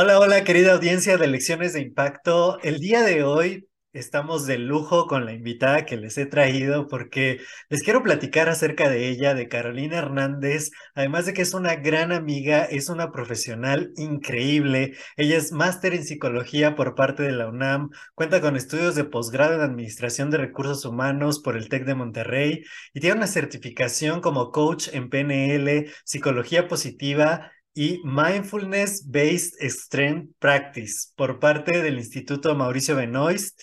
Hola, hola, querida audiencia de Lecciones de Impacto. El día de hoy estamos de lujo con la invitada que les he traído porque les quiero platicar acerca de ella, de Carolina Hernández. Además de que es una gran amiga, es una profesional increíble. Ella es máster en psicología por parte de la UNAM, cuenta con estudios de posgrado en Administración de Recursos Humanos por el TEC de Monterrey y tiene una certificación como coach en PNL, psicología positiva y Mindfulness Based Strength Practice por parte del Instituto Mauricio Benoist,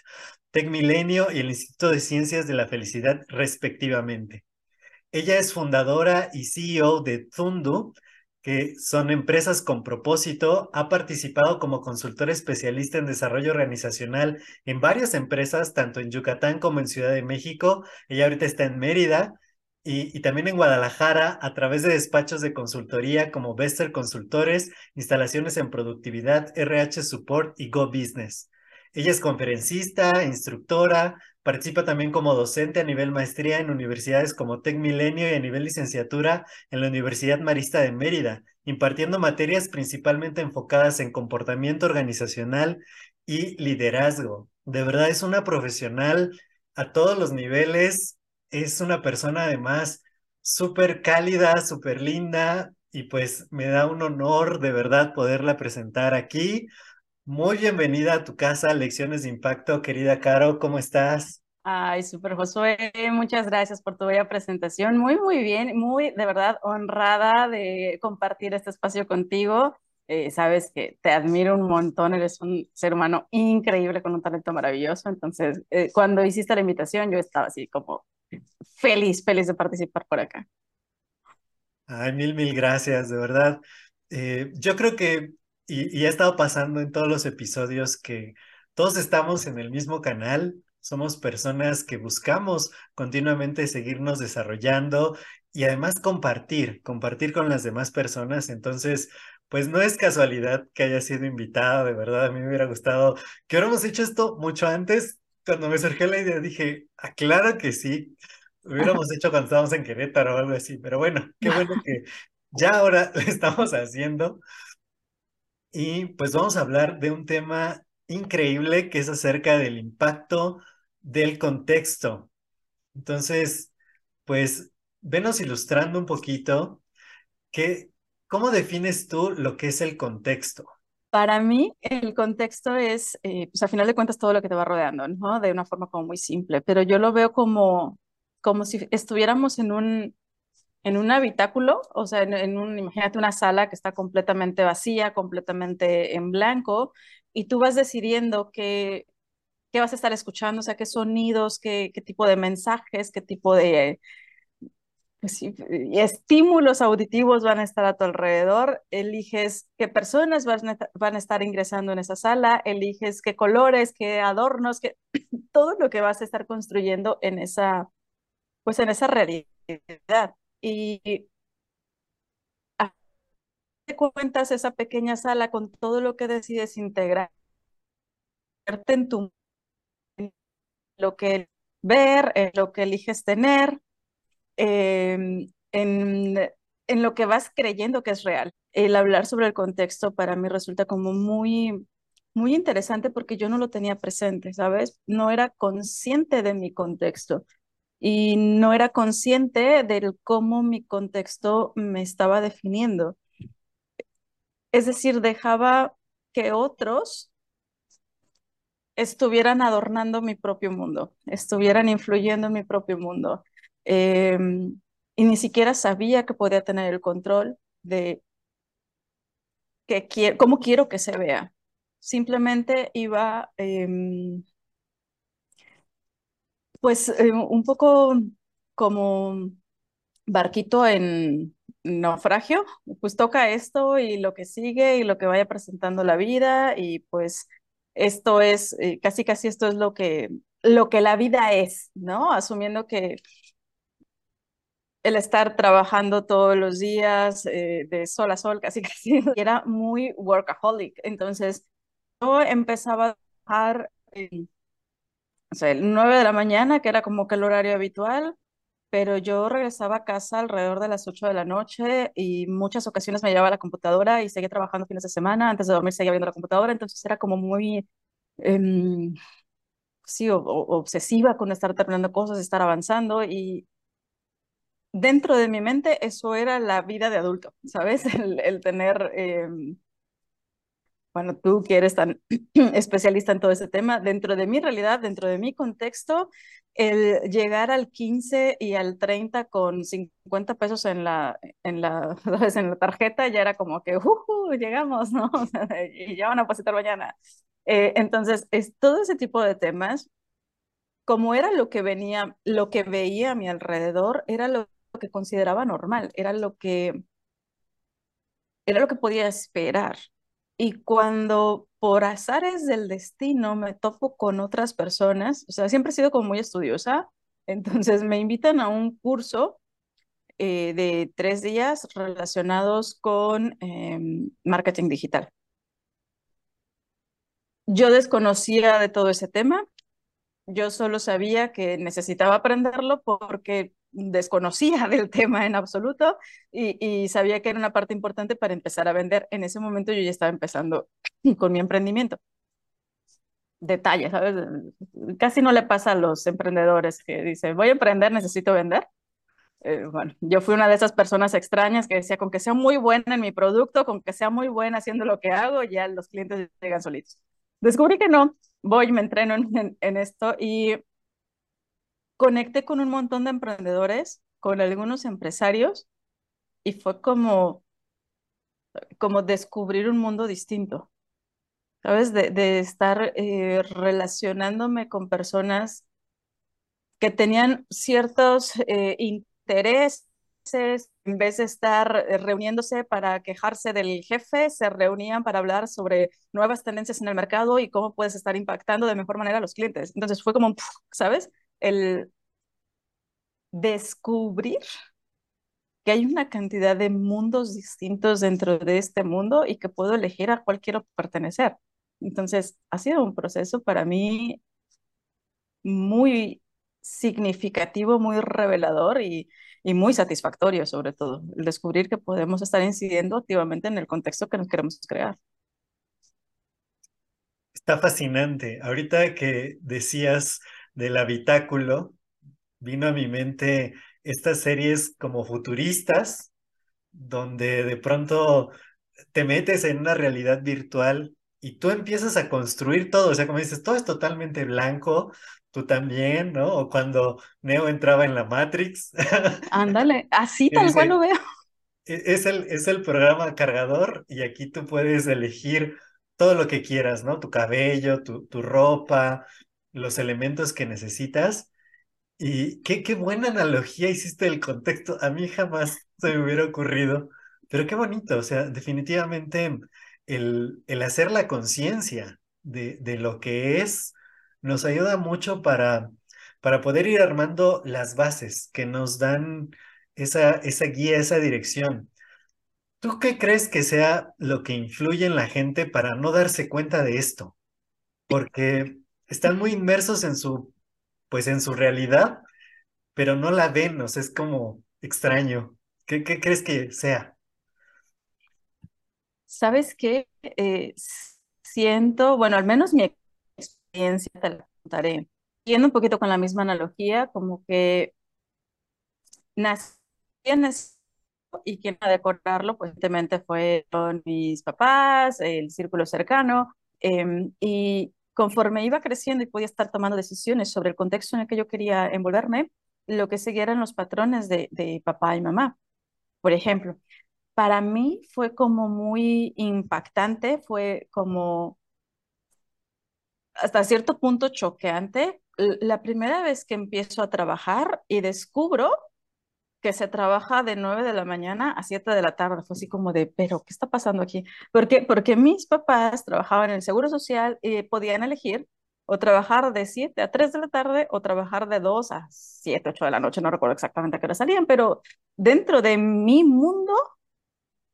TecMilenio y el Instituto de Ciencias de la Felicidad, respectivamente. Ella es fundadora y CEO de Tundu, que son empresas con propósito. Ha participado como consultora especialista en desarrollo organizacional en varias empresas, tanto en Yucatán como en Ciudad de México. Ella ahorita está en Mérida y, también en Guadalajara a través de despachos de consultoría como Bester Consultores, instalaciones en productividad, RH Support y Go Business. Ella es conferencista, instructora, participa también como docente a nivel maestría en universidades como Tec Milenio y a nivel licenciatura en la Universidad Marista de Mérida, impartiendo materias principalmente enfocadas en comportamiento organizacional y liderazgo. De verdad es una profesional a todos los niveles, es una persona además súper cálida, súper linda y pues me da un honor de verdad poderla presentar aquí. Muy bienvenida a tu casa, Lecciones de Impacto, querida Caro, ¿cómo estás? Ay, súper Josué, muchas gracias por tu bella presentación. Muy, muy bien, muy de verdad honrada de compartir este espacio contigo. Eh, sabes que te admiro un montón, eres un ser humano increíble con un talento maravilloso. Entonces, eh, cuando hiciste la invitación, yo estaba así como feliz, feliz de participar por acá. Ay, mil, mil gracias, de verdad. Eh, yo creo que, y, y ha estado pasando en todos los episodios, que todos estamos en el mismo canal, somos personas que buscamos continuamente seguirnos desarrollando y además compartir, compartir con las demás personas. Entonces, pues no es casualidad que haya sido invitado, de verdad, a mí me hubiera gustado que hubiéramos hecho esto mucho antes. Cuando me surgió la idea dije, ah, claro que sí, hubiéramos hecho cuando estábamos en Querétaro o algo así, pero bueno, qué bueno que ya ahora lo estamos haciendo. Y pues vamos a hablar de un tema increíble que es acerca del impacto del contexto. Entonces, pues venos ilustrando un poquito que, ¿cómo defines tú lo que es el contexto? Para mí, el contexto es, eh, pues a final de cuentas, todo lo que te va rodeando, ¿no? De una forma como muy simple, pero yo lo veo como como si estuviéramos en un, en un habitáculo, o sea, en, un, imagínate una sala que está completamente vacía, completamente en blanco, y tú vas decidiendo qué, qué vas a estar escuchando, o sea, qué sonidos, qué, qué tipo de mensajes, qué tipo de pues estímulos auditivos van a estar a tu alrededor, eliges qué personas van a, van a estar ingresando en esa sala, eliges qué colores, qué adornos, qué, todo lo que vas a estar construyendo en esa pues en esa realidad. Y te cuentas esa pequeña sala con todo lo que decides integrar en tu lo que ver, en lo que eliges tener, em, en, en lo que vas creyendo que es real. El hablar sobre el contexto para mí resulta como muy, muy interesante porque yo no lo tenía presente, ¿sabes? No era consciente de mi contexto y no era consciente del cómo mi contexto me estaba definiendo. Es decir, dejaba que otros estuvieran adornando mi propio mundo, estuvieran influyendo en mi propio mundo. Em, y ni siquiera sabía que podía tener el control de que cómo quiero que se vea. Simplemente iba em, pues eh, un poco como barquito en naufragio, pues toca esto y lo que sigue y lo que vaya presentando la vida y pues esto es, eh, casi casi esto es lo que, lo que la vida es, ¿no? Asumiendo que el estar trabajando todos los días eh, de sol a sol, casi casi, era muy workaholic. Entonces, yo empezaba a trabajar en o sea, el 9 de la mañana, que era como que el horario habitual, pero yo regresaba a casa alrededor de las 8 de la noche y muchas ocasiones me llevaba a la computadora y seguía trabajando fines de semana, antes de dormir seguía viendo la computadora, entonces era como muy, em, sí, obsesiva con estar terminando cosas, estar avanzando y dentro de mi mente eso era la vida de adulto, ¿sabes? El, tener... Em, bueno, tú que eres tan especialista en todo ese tema, dentro de mi realidad, dentro de mi contexto, el llegar al 15 y al 30 con 50 pesos en la, en la, ¿sabes? En la tarjeta ya era como que, uh, llegamos, ¿no? y ya van a depositar mañana. Eh, entonces, es todo ese tipo de temas, como era lo que venía, lo que veía a mi alrededor, era lo que consideraba normal, era lo que, era lo que podía esperar. Y cuando por azares del destino me topo con otras personas, o sea, siempre he sido como muy estudiosa, entonces me invitan a un curso eh, de tres días relacionados con em, marketing digital. Yo desconocía de todo ese tema, yo solo sabía que necesitaba aprenderlo porque desconocía del tema en absoluto y, sabía que era una parte importante para empezar a vender. En ese momento yo ya estaba empezando con mi emprendimiento. Detalles, ¿sabes? Casi no le pasa a los emprendedores que dicen, voy a emprender, necesito vender. Eh, bueno, yo fui una de esas personas extrañas que decía, con que sea muy buena en mi producto, con que sea muy buena haciendo lo que hago, ya los clientes llegan solitos. Descubrí que no, voy, me entreno en esto y conecté con un montón de emprendedores, con algunos empresarios, y fue como, como descubrir un mundo distinto, ¿sabes? De, estar eh, relacionándome con personas que tenían ciertos eh, intereses, en vez de estar eh, reuniéndose para quejarse del jefe, se reunían para hablar sobre nuevas tendencias en el mercado y cómo puedes estar impactando de mejor manera a los clientes. Entonces fue como, ¿sabes? El descubrir que hay una cantidad de mundos distintos dentro de este mundo y que puedo elegir a cuál quiero pertenecer. Entonces, ha sido un proceso para mí muy significativo, muy revelador y, y muy satisfactorio, sobre todo, el descubrir que podemos estar incidiendo activamente en el contexto que nos queremos crear. Está fascinante. Ahorita que decías del habitáculo, vino a mi mente estas series como futuristas, donde de pronto te metes en una realidad virtual y tú empiezas a construir todo, o sea, como dices, todo es totalmente blanco, tú también, ¿no? O cuando Neo entraba en la Matrix. Ándale, así tal cual lo veo. E-, es el, es el programa cargador y aquí tú puedes elegir todo lo que quieras, ¿no? Tu cabello, tu, tu ropa, los elementos que necesitas. Y qué, qué buena analogía hiciste del contexto. A mí jamás se me hubiera ocurrido, pero qué bonito. O sea, definitivamente el, el hacer la conciencia de, de lo que es nos ayuda mucho para, para poder ir armando las bases que nos dan esa, esa guía, esa dirección. ¿Tú qué crees que sea lo que influye en la gente para no darse cuenta de esto? Porque están muy inmersos en su, pues en su realidad, pero no la ven, o sea, es como extraño. ¿Qué, qué crees que sea? ¿Sabes qué? Eh, siento, bueno, al menos mi experiencia te la contaré. Yendo un poquito con la misma analogía, como que nací en y quien a decorarlo, pues evidentemente fueron mis papás, el círculo cercano, em, y conforme iba creciendo y podía estar tomando decisiones sobre el contexto en el que yo quería envolverme, lo que seguía los patrones de, de papá y mamá. Por ejemplo, para mí fue como muy impactante, fue como hasta cierto punto choqueante la primera vez que empiezo a trabajar y descubro que se trabaja de 9 de la mañana a 7 de la tarde. Fue así como de, pero, ¿qué está pasando aquí? Porque, porque mis papás trabajaban en el Seguro Social y podían elegir o trabajar de 7 a 3 de la tarde o trabajar de 2 a 7, 8 de la noche, no recuerdo exactamente a qué hora salían, pero dentro de mi mundo,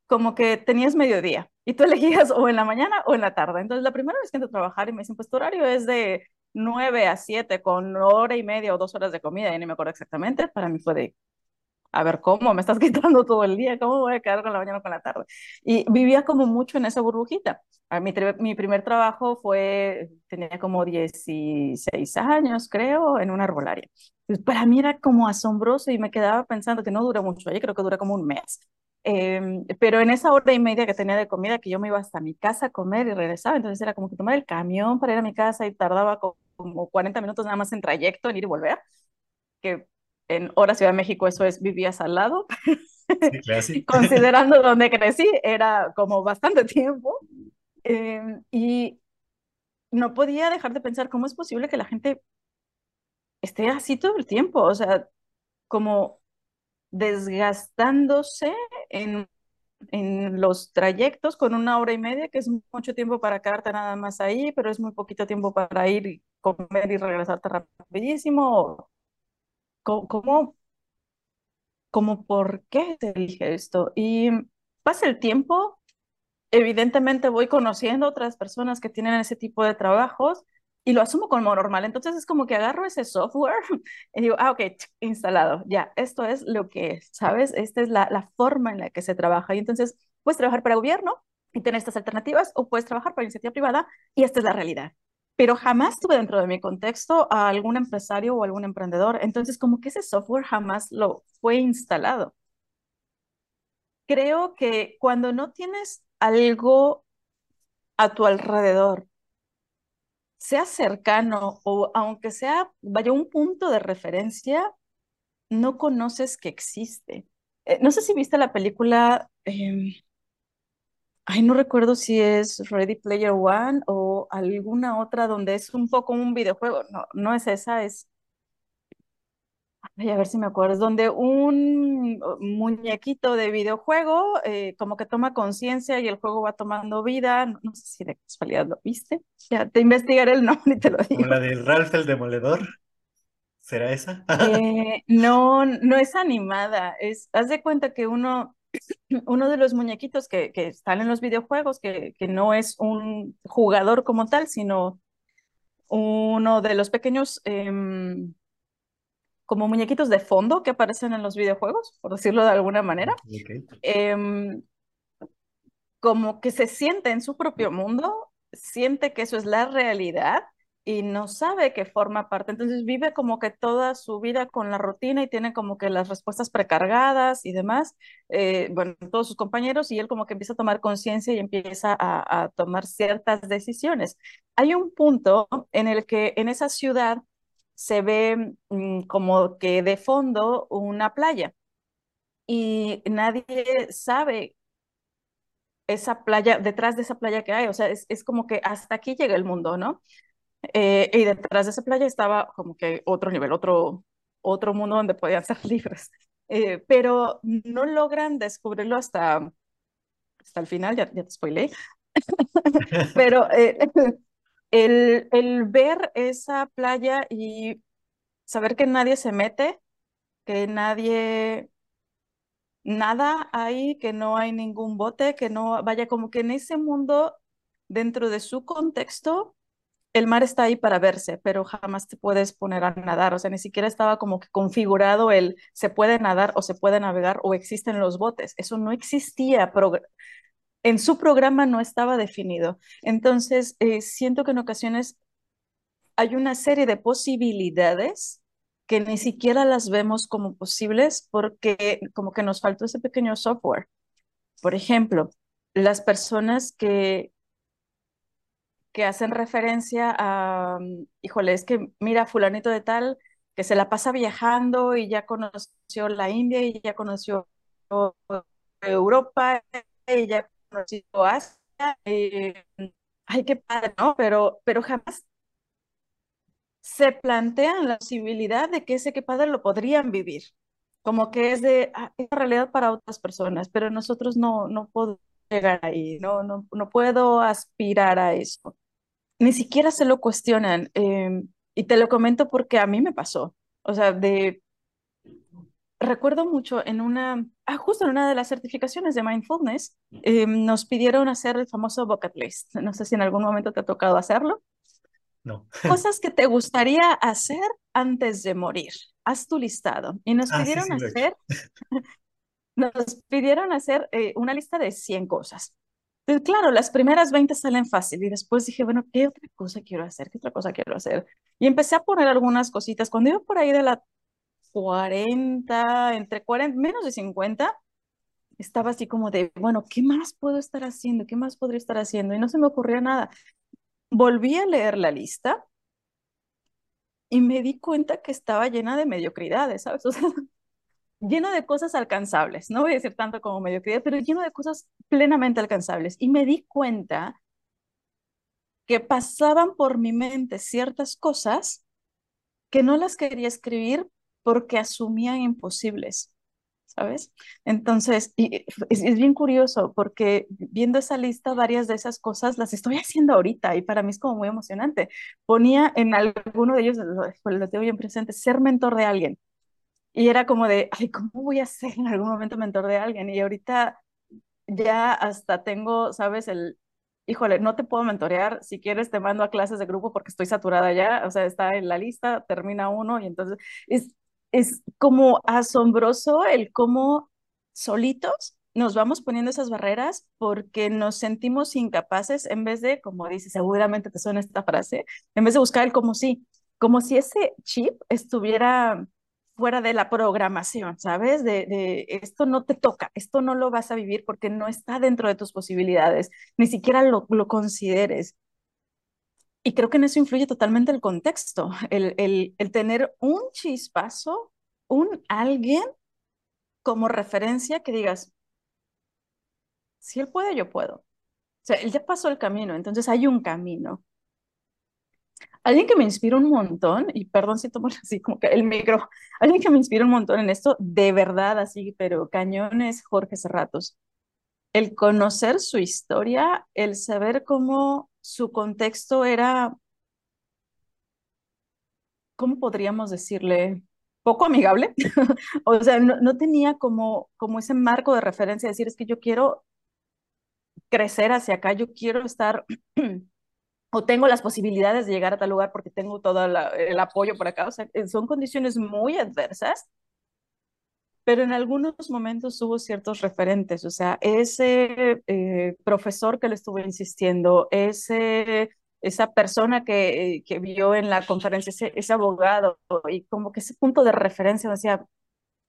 como que tenías mediodía y tú elegías o en la mañana o en la tarde. Entonces, la primera vez que entro a trabajar y me dicen, pues tu horario es de 9 a 7 con hora y media o dos horas de comida, ya ni me acuerdo exactamente, para mí fue de, a ver, ¿cómo? Me estás quitando todo el día, ¿cómo voy a quedar con la mañana o con la tarde? Y vivía como mucho en esa burbujita. A mi, mi primer trabajo fue, tenía como 16 años, creo, en una arbolaria. Entonces, para mí era como asombroso y me quedaba pensando que no dura mucho ahí, creo que dura como un mes. Eh, pero en esa hora y media que tenía de comida, que yo me iba hasta mi casa a comer y regresaba, entonces era como que tomar el camión para ir a mi casa y tardaba como 40 minutos nada más en trayecto, en ir y volver, que en hora Ciudad de México eso es, vivías al lado. Sí, Considerando donde crecí, era como bastante tiempo. Eh, y no podía dejar de pensar cómo es posible que la gente esté así todo el tiempo, o sea, como desgastándose en, en los trayectos con una hora y media, que es mucho tiempo para quedarte nada más ahí, pero es muy poquito tiempo para ir y comer y regresarte rapidísimo. ¿Cómo, cómo, por qué se elige esto? Y pasa el tiempo, evidentemente voy conociendo otras personas que tienen ese tipo de trabajos y lo asumo como normal. Entonces es como que agarro ese software y digo, ah, ok, instalado, ya, esto es lo que es, ¿sabes? Esta es la, la forma en la que se trabaja. Y entonces puedes trabajar para gobierno y tener estas alternativas o puedes trabajar para iniciativa privada y esta es la realidad. Pero jamás tuve dentro de mi contexto a algún empresario o algún emprendedor. Entonces, como que ese software jamás lo fue instalado. Creo que cuando no tienes algo a tu alrededor sea cercano o aunque sea, vaya un punto de referencia, no conoces que existe. Eh, no sé si viste la película, em, ay, no recuerdo si es Ready Player One o alguna otra donde es un poco un videojuego. No, no es esa, es a ver si me acuerdo, es donde un muñequito de videojuego eh, como que toma conciencia y el juego va tomando vida, no, sé si de casualidad lo viste, ya te investigaré el nombre y te lo digo. la de Ralph el Demoledor? ¿Será esa? Eh, no, no es animada, es, haz de cuenta que uno, uno de los muñequitos que, que están en los videojuegos, que, que no es un jugador como tal, sino uno de los pequeños... Em, como muñequitos de fondo que aparecen en los videojuegos, por decirlo de alguna manera. Em, como que se siente en su propio mundo, siente que eso es la realidad y no sabe que forma parte. Entonces vive como que toda su vida con la rutina y tiene como que las respuestas precargadas y demás. Eh, bueno, todos sus compañeros y él como que empieza a tomar conciencia y empieza a, a tomar ciertas decisiones. Hay un punto en el que en esa ciudad se ve mm, como que de fondo una playa y nadie sabe esa playa, detrás de esa playa que hay, o sea, es, es como que hasta aquí llega el mundo, ¿no? Eh, y detrás de esa playa estaba como que otro nivel, otro, otro mundo donde podían ser libres, eh, pero no logran descubrirlo hasta, hasta el final, ya, ya te spoilé, pero eh, el, el ver esa playa y saber que nadie se mete, que nadie, nada hay, que no hay ningún bote, que no vaya como que en ese mundo, dentro de su contexto, el mar está ahí para verse, pero jamás te puedes poner a nadar, o sea, ni siquiera estaba como que configurado el se puede nadar o se puede navegar o existen los botes, eso no existía, en su programa no estaba definido. Entonces, eh, siento que en ocasiones hay una serie de posibilidades que ni siquiera las vemos como posibles porque como que nos faltó ese pequeño software. Por ejemplo, las personas que, que hacen referencia a, híjole, es que mira, fulanito de tal, que se la pasa viajando y ya conoció la India y ya conoció Europa y ya conocido Asia, eh, ay, qué padre, ¿no? Pero, pero jamás se plantean la posibilidad de que ese qué padre lo podrían vivir, como que es de ah, es realidad para otras personas, pero nosotros no, no podemos llegar ahí, no, no, no puedo aspirar a eso. Ni siquiera se lo cuestionan. Em, y te lo comento porque a mí me pasó. O sea, de recuerdo mucho en una, ah, justo en una de las certificaciones de mindfulness, eh, nos pidieron hacer el famoso bucket list. No sé si en algún momento te ha tocado hacerlo. No. Cosas que te gustaría hacer antes de morir. Haz tu listado. Y nos Ah, pidieron sí, he hacer, nos pidieron hacer eh, una lista de 100 cosas. Entonces, claro, las primeras 20 salen fácil y después dije, bueno, ¿qué otra cosa quiero hacer? ¿Qué otra cosa quiero hacer? Y empecé a poner algunas cositas. Cuando iba por ahí de la 40, entre 40, menos de 50, estaba así como de, bueno, ¿qué más puedo estar haciendo? ¿Qué más podría estar haciendo? Y no se me ocurría nada. Volví a leer la lista y me di cuenta que estaba llena de mediocridades, ¿sabes? O sea, lleno de cosas alcanzables. No voy a decir tanto como mediocridad, pero lleno de cosas plenamente alcanzables. Y me di cuenta que pasaban por mi mente ciertas cosas que no las quería escribir porque asumían imposibles. ¿sabes? Entonces, y es, es, bien curioso porque viendo esa lista, varias de esas cosas las estoy haciendo ahorita y para mí es como muy emocionante. Ponía en alguno de ellos, lo, tengo bien presente, ser mentor de alguien. Y era como de, ay, ¿cómo voy a ser en algún momento mentor de alguien? Y ahorita ya hasta tengo, ¿sabes? El, híjole, no te puedo mentorear, si quieres te mando a clases de grupo porque estoy saturada ya, o sea, está en la lista, termina uno y entonces es, es como asombroso el cómo solitos nos vamos poniendo esas barreras porque nos sentimos incapaces en vez de, como dice, seguramente te suena esta frase, en vez de buscar el como si, como si ese chip estuviera fuera de la programación, ¿sabes? De, esto no te toca, esto no lo vas a vivir porque no está dentro de tus posibilidades, ni siquiera lo, lo consideres. Y creo que en eso influye totalmente el contexto, el, el, el tener un chispazo, un alguien como referencia que digas, si él puede, yo puedo. O sea, él ya pasó el camino, entonces hay un camino. Alguien que me inspira un montón, y perdón si tomo así como que el micro, alguien que me inspira un montón en esto, de verdad así, pero cañón es Jorge Serratos. El conocer su historia, el saber cómo su contexto era, ¿cómo podríamos decirle? Poco amigable. o sea, no, no, tenía como, como ese marco de referencia, decir, es que yo quiero crecer hacia acá, yo quiero estar o tengo las posibilidades de llegar a tal lugar porque tengo todo la, el apoyo por acá. O sea, son condiciones muy adversas, pero en algunos momentos hubo ciertos referentes. O sea, ese eh, profesor que le estuvo insistiendo, ese, esa persona que, que vio en la conferencia, ese, ese, abogado, y como que ese punto de referencia, o sea,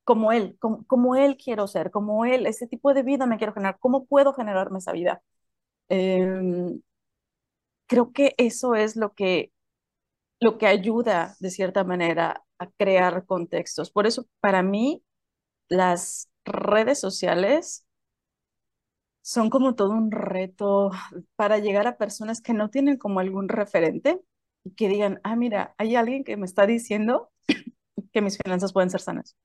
como él, como, como él quiero ser, como él, ese tipo de vida me quiero generar, ¿cómo puedo generarme esa vida? Eh, creo que eso es lo que, lo que ayuda de cierta manera a crear contextos. Por eso, para mí, las redes sociales son como todo un reto para llegar a personas que no tienen como algún referente y que digan, ah, mira, hay alguien que me está diciendo que mis finanzas pueden ser sanas.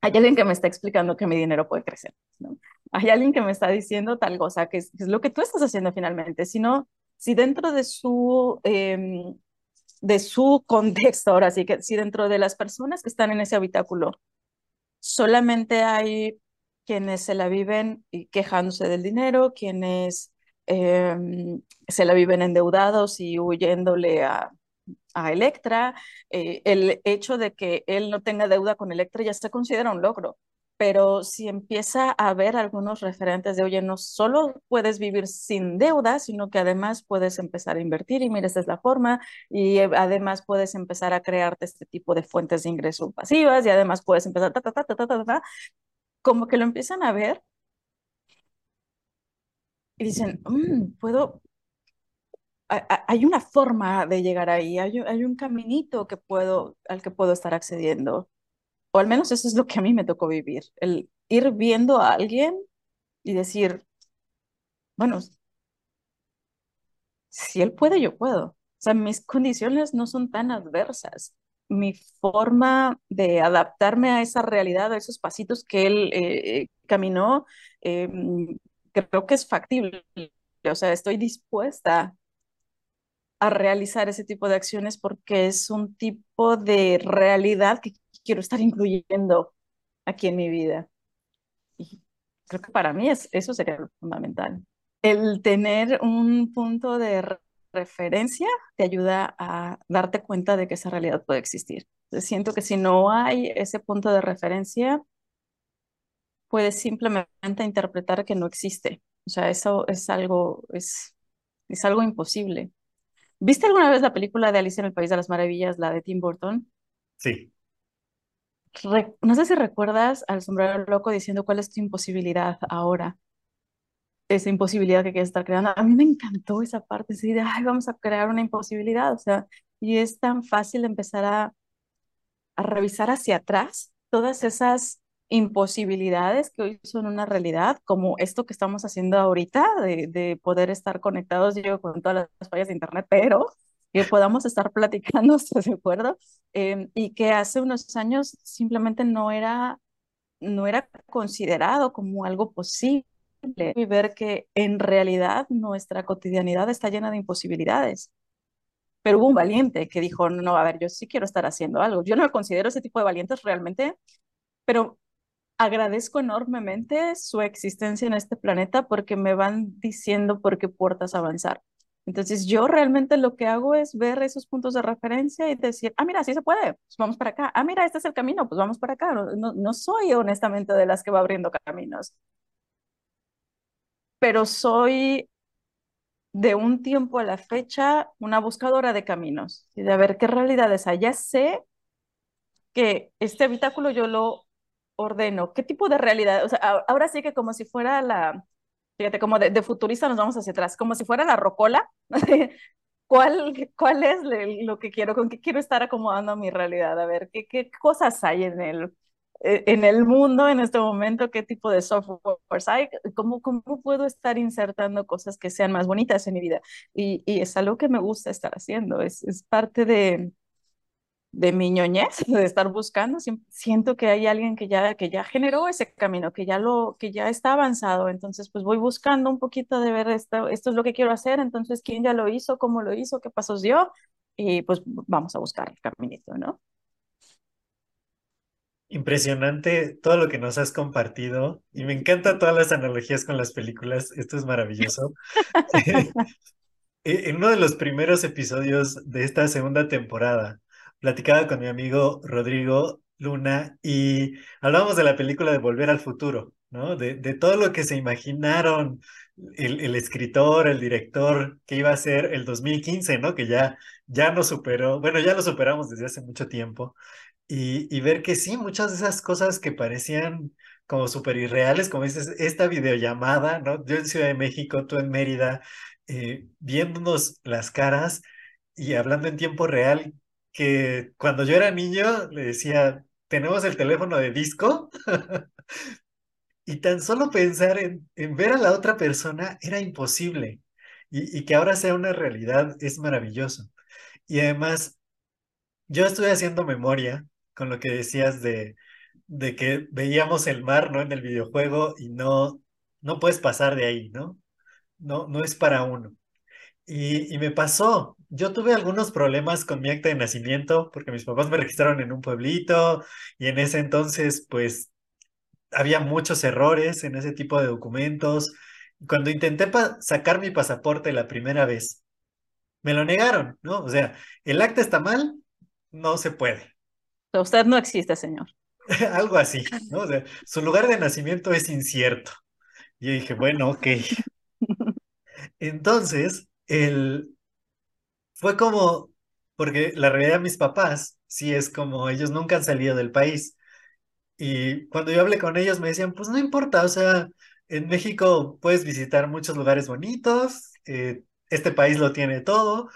Hay alguien que me está explicando que mi dinero puede crecer. ¿no? Hay alguien que me está diciendo tal cosa, que es, que es lo que tú estás haciendo finalmente. Si no, si dentro de su, eh, de su contexto, ahora sí que si dentro de las personas que están en ese habitáculo solamente hay quienes se la viven quejándose del dinero, quienes eh, se la viven endeudados y huyéndole a, a Electra, eh, el hecho de que él no tenga deuda con Electra ya se considera un logro pero si empieza a haber algunos referentes de, oye, no solo puedes vivir sin deuda, sino que además puedes empezar a invertir y mira, esta es la forma, y además puedes empezar a crearte este tipo de fuentes de ingreso pasivas y además puedes empezar, ta, ta, ta, ta, ta, ta, ta, como que lo empiezan a ver y dicen, mmm, puedo, hay una forma de llegar ahí, hay, hay un caminito que puedo, al que puedo estar accediendo o al menos eso es lo que a mí me tocó vivir, el ir viendo a alguien y decir, bueno, si él puede, yo puedo. O sea, mis condiciones no son tan adversas. Mi forma de adaptarme a esa realidad, a esos pasitos que él eh, caminó, eh, creo que es factible. O sea, estoy dispuesta a realizar ese tipo de acciones porque es un tipo de realidad que quiero estar incluyendo aquí en mi vida. Y creo que para mí es, eso sería lo fundamental. El tener un punto de referencia te ayuda a darte cuenta de que esa realidad puede existir. siento que si no hay ese punto de referencia, puedes simplemente interpretar que no existe. O sea, eso es algo, es, es algo imposible. ¿Viste alguna vez la película de Alicia en el País de las Maravillas, la de Tim Burton? Sí. No sé si recuerdas al sombrero loco diciendo cuál es tu imposibilidad ahora. Esa imposibilidad que quieres estar creando. A mí me encantó esa parte, así de, ay, vamos a crear una imposibilidad. O sea, y es tan fácil empezar a, a revisar hacia atrás todas esas imposibilidades que hoy son una realidad, como esto que estamos haciendo ahorita, de, de poder estar conectados, yo con todas las fallas de Internet, pero que podamos estar platicando, ¿estás de acuerdo? Em, y que hace unos años simplemente no era, no era considerado como algo posible y ver que en realidad nuestra cotidianidad está llena de imposibilidades. Pero hubo un valiente que dijo, no, a ver, yo sí quiero estar haciendo algo. Yo no considero ese tipo de valientes realmente, pero agradezco enormemente su existencia en este planeta porque me van diciendo por qué puertas avanzar. Entonces yo realmente lo que hago es ver esos puntos de referencia y decir, ah, mira, sí se puede, pues vamos para acá. Ah, mira, este es el camino, pues vamos para acá. No, no, soy honestamente de las que va abriendo caminos, pero soy de un tiempo a la fecha una buscadora de caminos y de ver qué realidades hay. Ya sé que este habitáculo yo lo ordeno, ¿qué tipo de realidad? O sea, ahora sí que como si fuera la, fíjate, como de, futurista nos vamos hacia atrás, como si fuera la rocola, ¿cuál, cuál es lo que quiero, con qué quiero estar acomodando mi realidad? A ver, ¿qué, qué cosas hay en el, e, en el mundo en este momento? ¿Qué tipo de software hay? ¿Cómo, ¿Cómo puedo estar insertando cosas que sean más bonitas en mi vida? Y, y es algo que me gusta estar haciendo, es, es parte de de mi ñoñez, de estar buscando, siento que hay alguien que ya, que ya generó ese camino, que ya, lo, que ya está avanzado, entonces pues voy buscando un poquito de ver esto, esto es lo que quiero hacer, entonces quién ya lo hizo, cómo lo hizo, qué pasos dio, y pues vamos a buscar el caminito, ¿no? Impresionante todo lo que nos has compartido y me encantan todas las analogías con las películas, esto es maravilloso. en uno de los primeros episodios de esta segunda temporada, platicaba con mi amigo Rodrigo Luna y hablábamos de la película de Volver al Futuro, ¿no? De, de todo lo que se imaginaron el, el, escritor, el director, que iba a ser el 2015, ¿no? Que ya, ya nos superó, bueno, ya lo superamos desde hace mucho tiempo. Y, y ver que sí, muchas de esas cosas que parecían como súper irreales, como dices, esta videollamada, ¿no? Yo en Ciudad de México, tú en Mérida, eh, viéndonos las caras y hablando en tiempo real, que cuando yo era niño le decía, tenemos el teléfono de disco. y tan solo pensar en, ver a la otra persona era imposible. Y, que ahora sea una realidad es maravilloso. Y además, yo estuve haciendo memoria con lo que decías de, de que veíamos el mar, ¿no? En el videojuego y no, no puedes pasar de ahí, ¿no? No, no es para uno. Y, me pasó, yo tuve algunos problemas con mi acta de nacimiento porque mis papás me registraron en un pueblito y en ese entonces pues había muchos errores en ese tipo de documentos. Cuando intenté sacar mi pasaporte la primera vez, me lo negaron, ¿no? O sea, el acta está mal, no se puede. Usted no existe, señor. Algo así, ¿no? O sea, su lugar de nacimiento es incierto. Y yo dije, bueno, ok. Entonces, el, fue como, porque la realidad de mis papás, sí es como ellos nunca han salido del país. Y cuando yo hablé con ellos me decían, pues no importa, o sea, en México puedes visitar muchos lugares bonitos, eh, este país lo tiene todo,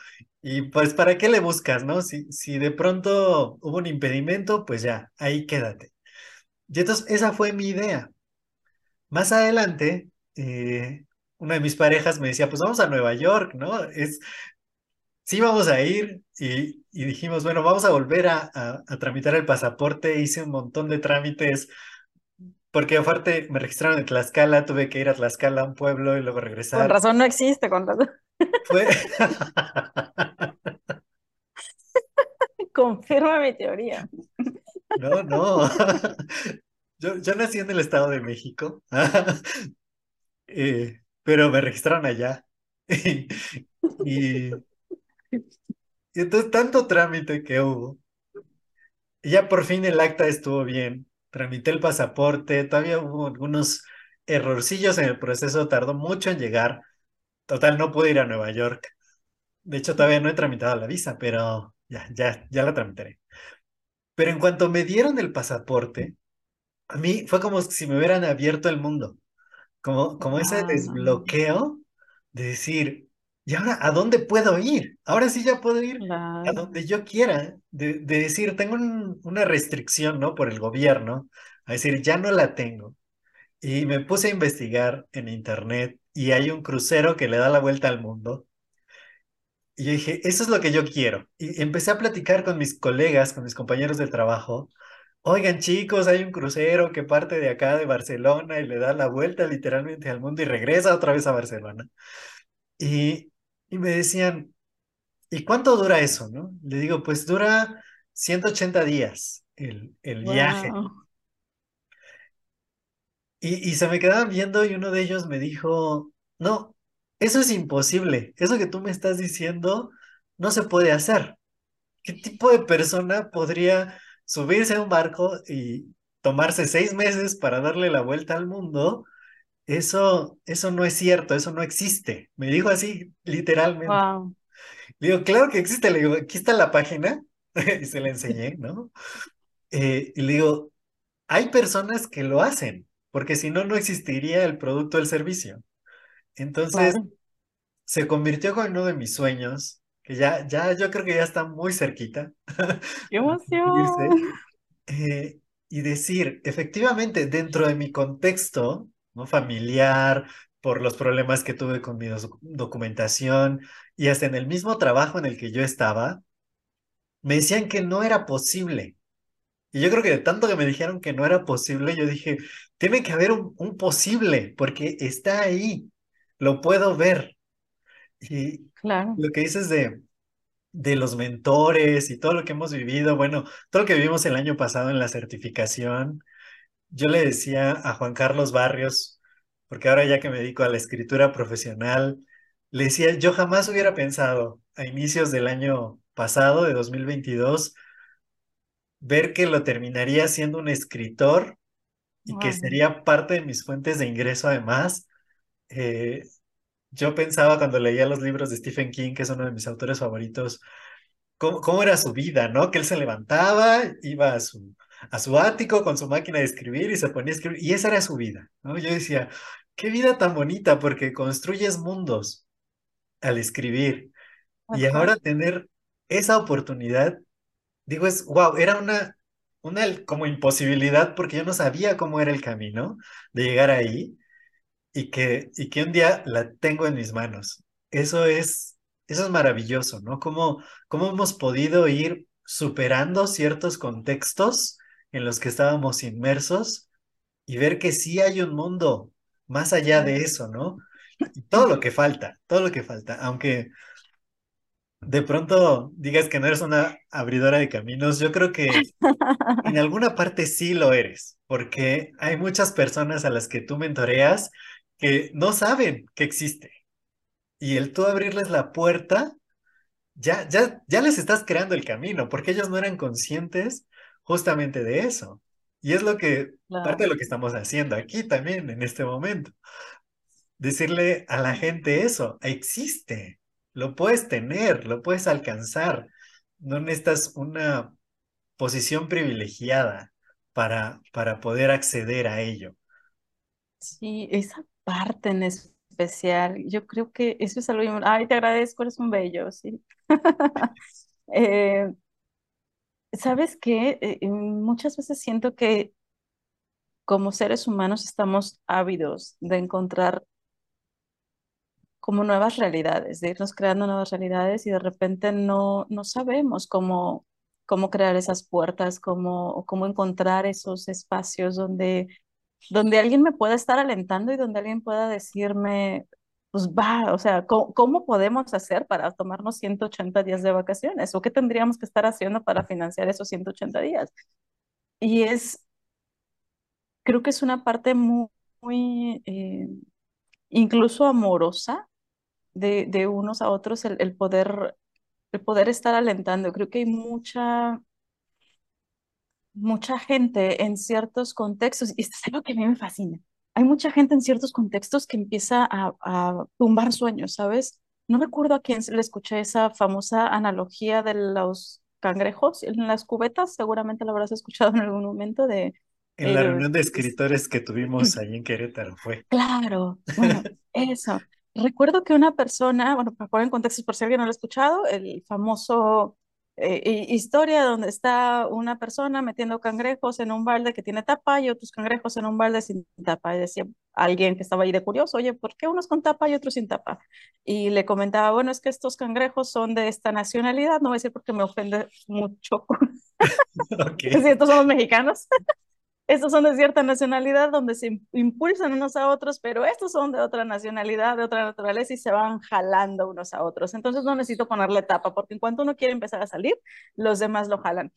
y pues ¿para qué le buscas, no? Si, si de pronto hubo un impedimento, pues ya, ahí quédate. Y entonces esa fue mi idea. Más adelante, eh, una de mis parejas me decía, pues vamos a Nueva York, ¿no? Es, sí vamos a ir y, dijimos, bueno, vamos a volver a, tramitar el pasaporte, hice un montón de trámites, porque aparte me registraron en Tlaxcala, tuve que ir a Tlaxcala, un pueblo, y luego regresar. Con razón no existe, con razón. Fue... Confirma mi teoría. No, no. Yo, yo nací en el Estado de México. eh, pero me registraron allá. Y, y entonces tanto trámite que hubo. Y ya por fin el acta estuvo bien. Tramité el pasaporte, todavía hubo algunos errorcillos en el proceso, tardó mucho en llegar. Total, no pude ir a Nueva York. De hecho, todavía no he tramitado la visa, pero ya, ya, ya la tramitaré. Pero en cuanto me dieron el pasaporte, a mí fue como si me hubieran abierto el mundo, como, como ese desbloqueo de decir, ¿y ahora a dónde puedo ir? Ahora sí ya puedo ir a donde yo quiera, de, decir, tengo una restricción, ¿no? Por el gobierno, a decir, ya no la tengo. Y me puse a investigar en internet y hay un crucero que le da la vuelta al mundo. Y yo dije, eso es lo que yo quiero. Y empecé a platicar con mis colegas, con mis compañeros del trabajo. Oigan, chicos, hay un crucero que parte de acá de Barcelona y le da la vuelta literalmente al mundo y regresa otra vez a Barcelona. Y, y me decían, ¿y cuánto dura eso? ¿no? Le digo, pues dura 180 días el, el viaje. Y, y se me quedaban viendo y uno de ellos me dijo, no, eso es imposible. Eso que tú me estás diciendo no se puede hacer. ¿Qué tipo de persona podría subirse a un barco y tomarse seis meses para darle la vuelta al mundo? Eso, eso no es cierto, eso no existe. Me dijo así, literalmente. Le digo, claro que existe. Le digo, aquí está la página. y se la enseñé, ¿no? Eh, y le digo, hay personas que lo hacen porque si no, no existiría el producto o el servicio. Entonces, se convirtió con uno de mis sueños, que ya, ya, yo creo que ya está muy cerquita. ¡Qué emoción! Eh, y decir, efectivamente, dentro de mi contexto ¿no? familiar, por los problemas que tuve con mi documentación y hasta en el mismo trabajo en el que yo estaba, me decían que no era posible. Y yo creo que de tanto que me dijeron que no era posible, yo dije, tiene que haber un, posible, porque está ahí, lo puedo ver. Y claro. lo que dices de, de los mentores y todo lo que hemos vivido, bueno, todo lo que vivimos el año pasado en la certificación, yo le decía a Juan Carlos Barrios, porque ahora ya que me dedico a la escritura profesional, le decía, yo jamás hubiera pensado a inicios del año pasado, de 2022, ver que lo terminaría siendo un escritor y que sería parte de mis fuentes de ingreso además. Eh, yo pensaba cuando leía los libros de Stephen King, que es uno de mis autores favoritos, cómo, era su vida, ¿no? Que él se levantaba, iba a su, a su ático con su máquina de escribir y se ponía a escribir, y esa era su vida, ¿no? Yo decía, qué vida tan bonita, porque construyes mundos al escribir. Y ahora tener esa oportunidad digo, es, wow, era una, una como imposibilidad porque yo no sabía cómo era el camino de llegar ahí y que, y que un día la tengo en mis manos. Eso es, eso es maravilloso, ¿no? Cómo, cómo hemos podido ir superando ciertos contextos en los que estábamos inmersos y ver que sí hay un mundo más allá de eso, ¿no? Y todo lo que falta, todo lo que falta, aunque de pronto digas que no eres una abridora de caminos, yo creo que en alguna parte sí lo eres, porque hay muchas personas a las que tú mentoreas que no saben que existe. Y el tú abrirles la puerta, ya, ya, ya les estás creando el camino, porque ellos no eran conscientes justamente de eso. Y es lo que, parte de lo que estamos haciendo aquí también en este momento. Decirle a la gente eso, existe, lo puedes tener, lo puedes alcanzar. No necesitas una posición privilegiada para, para poder acceder a ello. Sí, esa parte en especial, yo creo que eso es algo, ay, te agradezco, eres un bello, sí. Eh, ¿sabes qué? Eh, muchas veces siento que como seres humanos estamos ávidos de encontrar como nuevas realidades, de irnos creando nuevas realidades y de repente no, no sabemos cómo, cómo crear esas puertas, cómo, cómo encontrar esos espacios donde, donde alguien me pueda estar alentando y donde alguien pueda decirme, pues va, o sea, ¿cómo, ¿cómo, podemos hacer para tomarnos 180 días de vacaciones? ¿O qué tendríamos que estar haciendo para financiar esos 180 días? Y es, creo que es una parte muy, muy eh, incluso amorosa de, de unos a otros el, el poder, el poder estar alentando. Creo que hay mucha, mucha gente en ciertos contextos, y esto es algo que a mí me fascina. Hay mucha gente en ciertos contextos que empieza a, a tumbar sueños, ¿sabes? No recuerdo a quién le escuché esa famosa analogía de los cangrejos en las cubetas, seguramente lo habrás escuchado en algún momento de... En la eh, reunión de es- escritores que tuvimos ahí en Querétaro fue. claro, bueno, eso. Recuerdo que una persona, bueno, para poner en contexto por si alguien no lo ha escuchado, el famoso eh, hi- historia donde está una persona metiendo cangrejos en un balde que tiene tapa y otros cangrejos en un balde sin tapa. Y decía alguien que estaba ahí de curioso, oye, ¿por qué unos con tapa y otros sin tapa? Y le comentaba, bueno, es que estos cangrejos son de esta nacionalidad, no voy a decir porque me ofende mucho, Ok, si estos son los mexicanos. Estos son de cierta nacionalidad donde se im- impulsan unos a otros, pero estos son de otra nacionalidad, de otra naturaleza y se van jalando unos a otros. Entonces no necesito ponerle tapa, porque en cuanto uno quiere empezar a salir, los demás lo jalan.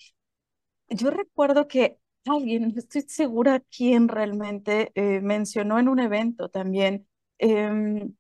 Yo recuerdo que alguien, no estoy segura quién realmente eh, mencionó en un evento también, em,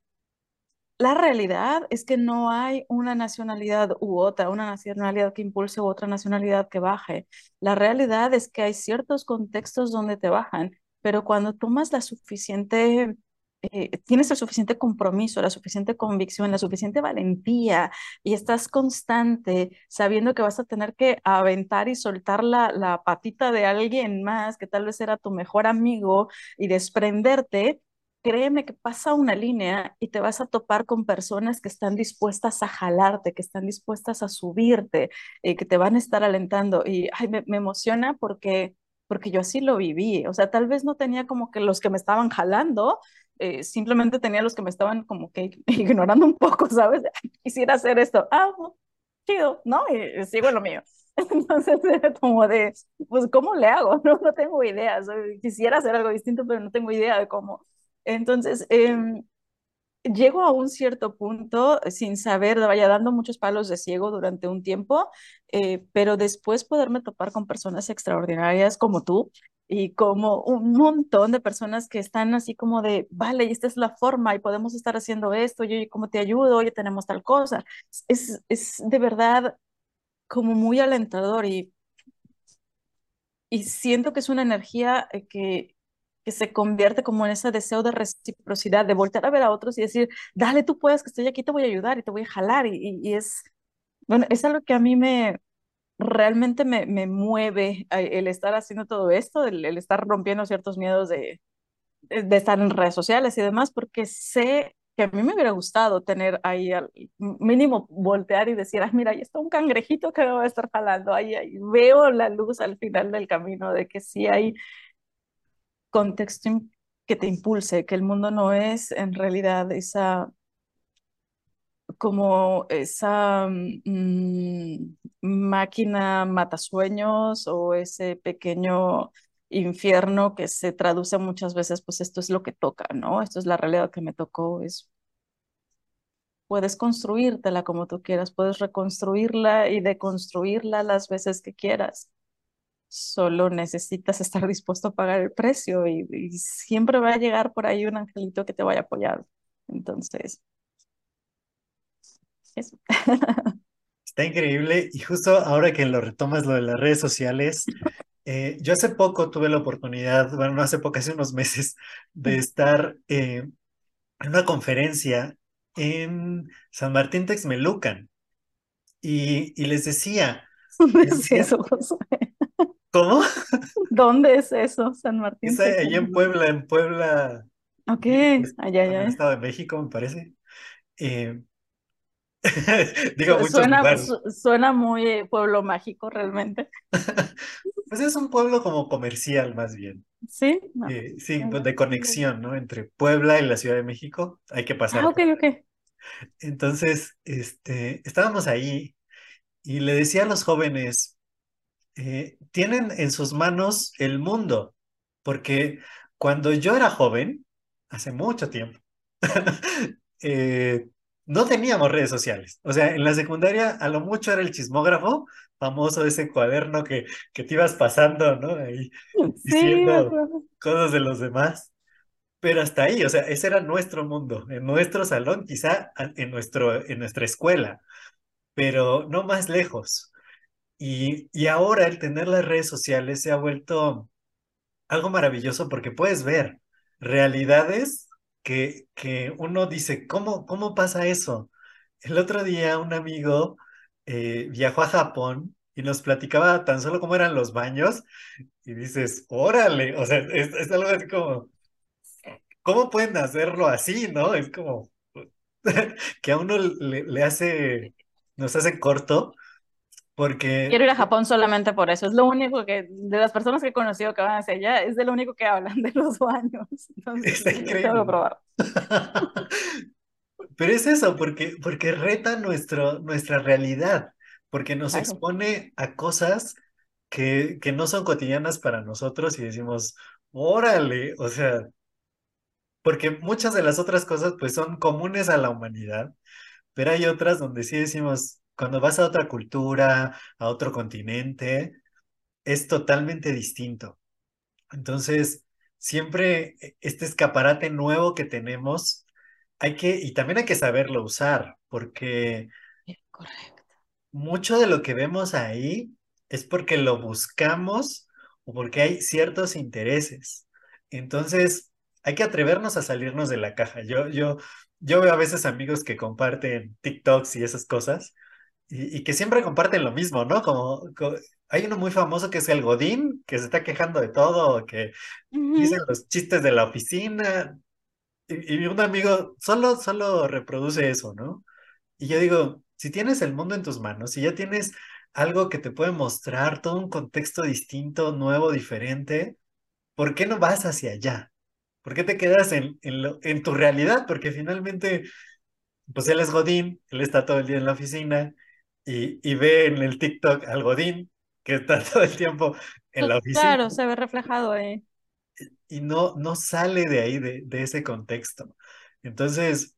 la realidad es que no hay una nacionalidad u otra, una nacionalidad que impulse u otra nacionalidad que baje. La realidad es que hay ciertos contextos donde te bajan, pero cuando tomas la suficiente, eh, tienes el suficiente compromiso, la suficiente convicción, la suficiente valentía y estás constante sabiendo que vas a tener que aventar y soltar la, la patita de alguien más que tal vez era tu mejor amigo y desprenderte créeme que pasa una línea y te vas a topar con personas que están dispuestas a jalarte, que están dispuestas a subirte, eh, que te van a estar alentando. Y ay, me, emociona porque, porque yo así lo viví. O sea, tal vez no tenía como que los que me estaban jalando, eh, simplemente tenía los que me estaban como que ignorando un poco, ¿sabes? Quisiera hacer esto. Ah, chido, ¿no? Y, y sigo lo mío. Entonces era como de, pues, ¿cómo le hago? No, no tengo idea. O quisiera hacer algo distinto, pero no tengo idea de cómo. Entonces, em, llego a un cierto punto sin saber, vaya dando muchos palos de ciego durante un tiempo, eh, pero después poderme topar con personas extraordinarias como tú y como un montón de personas que están así como de, vale, y esta es la forma y podemos estar haciendo esto, yo cómo te ayudo, oye, tenemos tal cosa. Es, es de verdad como muy alentador y y siento que es una energía eh, que, que se convierte como en ese deseo de reciprocidad, de voltear a ver a otros y decir, dale, tú puedes, que estoy aquí, te voy a ayudar y te voy a jalar. Y, y, es, bueno, es algo que a mí me realmente me, me mueve el estar haciendo todo esto, el, el estar rompiendo ciertos miedos de, de, de estar en redes sociales y demás, porque sé que a mí me hubiera gustado tener ahí al mínimo voltear y decir, ah, mira, ahí está un cangrejito que me va a estar jalando, ahí, ahí veo la luz al final del camino de que sí hay contexto que te impulse, que el mundo no es en realidad esa, como esa mm, máquina matasueños o ese pequeño infierno que se traduce muchas veces, pues esto es lo que toca, ¿no? Esto es la realidad que me tocó, es puedes construírtela como tú quieras, puedes reconstruirla y deconstruirla las veces que quieras. Solo necesitas estar dispuesto a pagar el precio y, y siempre va a llegar por ahí un angelito que te vaya a apoyar. Entonces, eso. está increíble. Y justo ahora que lo retomas lo de las redes sociales, eh, yo hace poco tuve la oportunidad, bueno, no hace poco, hace unos meses, de estar eh, en una conferencia en San Martín Texmelucan. Y, y les decía, ¿Dónde les es decía? ¿Cómo? ¿Dónde es eso, San Martín Es allá en? Puebla, en Puebla, Ok, pues, allá, en el allá. Estado de México, me parece. Eh, digo, Suena, su- suena muy eh, pueblo mágico realmente. Pues es un pueblo como comercial, más bien. Sí, no. Eh, sí, pues allá. de conexión, ¿no? Entre Puebla y la Ciudad de México, hay que Ah, pasar ok, por. ok. Entonces, este, estábamos ahí y le decía a los jóvenes, eh, tienen en sus manos el mundo, porque cuando yo era joven, hace mucho tiempo, eh, no teníamos redes sociales. O sea, en la secundaria a lo mucho era el chismógrafo, famoso ese cuaderno que, que te ibas pasando, ¿no? Ahí Sí, me diciendo cosas de los demás. pero hasta ahí, o sea, ese era nuestro mundo, en nuestro salón, quizá en, nuestro, en nuestra escuela, pero no más lejos. Y, y ahora el tener las redes sociales se ha vuelto algo maravilloso porque puedes ver realidades que, que uno dice, ¿cómo, ¿cómo pasa eso? El otro día un amigo eh, viajó a Japón y nos platicaba tan solo cómo eran los baños y dices, órale, o sea, es, es algo así como, ¿cómo pueden hacerlo así, no? Es como que a uno le, le hace, nos hace corto porque... Quiero ir a Japón solamente por eso. Es lo único que, de las personas que he conocido que van hacia allá, es de lo único que hablan de los baños. Está increíble. probar. Pero es eso, porque, porque reta nuestro, nuestra realidad, porque nos expone a cosas que, que no son cotidianas para nosotros y decimos, órale, o sea, porque muchas de las otras cosas pues son comunes a la humanidad, pero hay otras donde sí decimos, cuando vas a otra cultura, a otro continente, es totalmente distinto. Entonces, siempre e, este escaparate nuevo que tenemos, hay que, y también hay que saberlo usar, porque mucho de lo que vemos ahí es porque lo buscamos o porque hay ciertos intereses. Entonces, hay que atrevernos a salirnos de la caja. Yo, yo, yo veo a veces amigos que comparten TikToks y esas cosas, y, que siempre comparten lo mismo, ¿no? Como, hay uno muy famoso que es el Godín, que se está quejando de todo, que dice los chistes de la oficina, y, un amigo solo, solo reproduce eso, ¿no? Y yo digo, si tienes el mundo en tus manos, si ya tienes algo que te puede mostrar todo un contexto distinto, nuevo, diferente, ¿por qué no vas hacia allá? ¿Por qué te quedas en, en, en tu realidad? Porque finalmente, pues él es Godín, él está todo el día en la oficina, y, ve en el TikTok al Godín, que está todo el tiempo en la oficina. Claro, se ve reflejado ahí. Y no, no sale de ahí, de, de ese contexto. Entonces,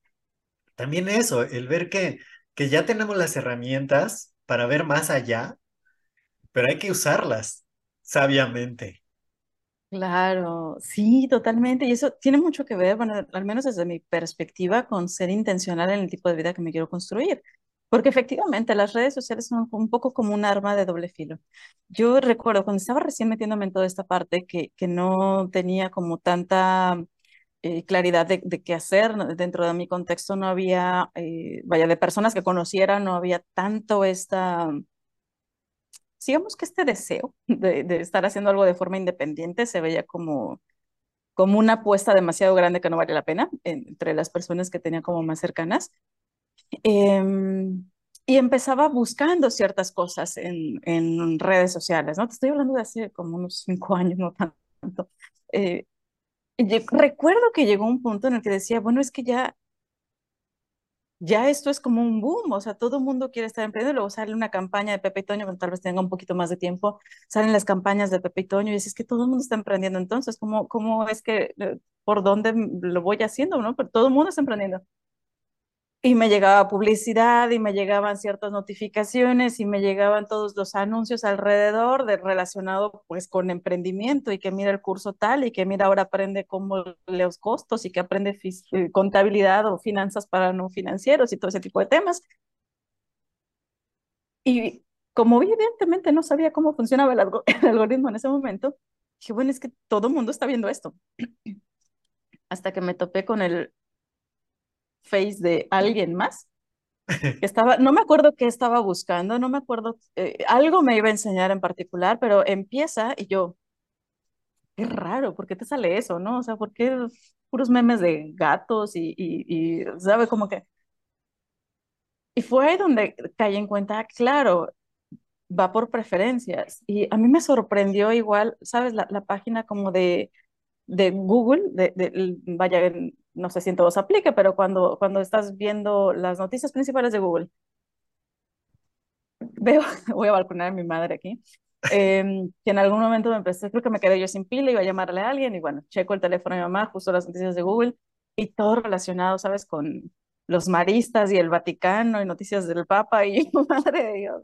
también eso, el ver que, que ya tenemos las herramientas para ver más allá, pero hay que usarlas sabiamente. Claro, sí, totalmente. Y eso tiene mucho que ver, bueno, al menos desde mi perspectiva, con ser intencional en el tipo de vida que me quiero construir. Porque efectivamente las redes sociales son un poco como un arma de doble filo. Yo recuerdo cuando estaba recién metiéndome en toda esta parte que, que no tenía como tanta eh, claridad de, qué hacer dentro de mi contexto, no había, eh, vaya, de personas que conociera, no había tanto esta, digamos que este deseo de, de estar haciendo algo de forma independiente se veía como como una apuesta demasiado grande que no vale la pena entre las personas que tenía como más cercanas. Em, y empezaba buscando ciertas cosas en, en, redes sociales, ¿no? Te estoy hablando de hace como unos cinco años, no tanto. Eh, recuerdo que llegó un punto en el que decía, bueno, es que ya, ya esto es como un boom, o sea, todo el mundo quiere estar emprendiendo, luego sale una campaña de Pepe y Toño, tal vez tenga un poquito más de tiempo, salen las campañas de Pepe y Toño y dices que todo el mundo está emprendiendo, entonces, ¿cómo, cómo es que, eh, por dónde lo voy haciendo, no? Pero todo el mundo está emprendiendo y me llegaba publicidad y me llegaban ciertas notificaciones y me llegaban todos los anuncios alrededor de relacionado pues con emprendimiento y que mira el curso tal y que mira ahora aprende cómo los costos y que aprende eh, contabilidad o finanzas para no financieros y todo ese tipo de temas. Y como evidentemente no sabía cómo funcionaba el, el algoritmo en ese momento, dije, bueno, es que todo el mundo está viendo esto. Hasta que me topé con el face de alguien más. Estaba, no me acuerdo qué estaba buscando, no me acuerdo, eh, algo me iba a enseñar en particular, pero empieza y yo, qué raro, ¿por qué te sale eso, no? O sea, ¿por qué puros memes de gatos y, y, y sabe, como que... Y fue ahí donde caí en cuenta, claro, va por preferencias. Y a mí me sorprendió igual, ¿sabes? La, la página como de, de Google, de, de, vaya, no sé si en todos aplique, pero cuando, cuando estás viendo las noticias principales de Google, veo, voy a balconar a mi madre aquí, em, que en algún momento me empecé, creo que me quedé yo sin pila, iba a llamarle a alguien y bueno, checo el teléfono de mi mamá, justo las noticias de Google y todo relacionado, ¿sabes? Con los maristas y el Vaticano y noticias del Papa y madre de Dios,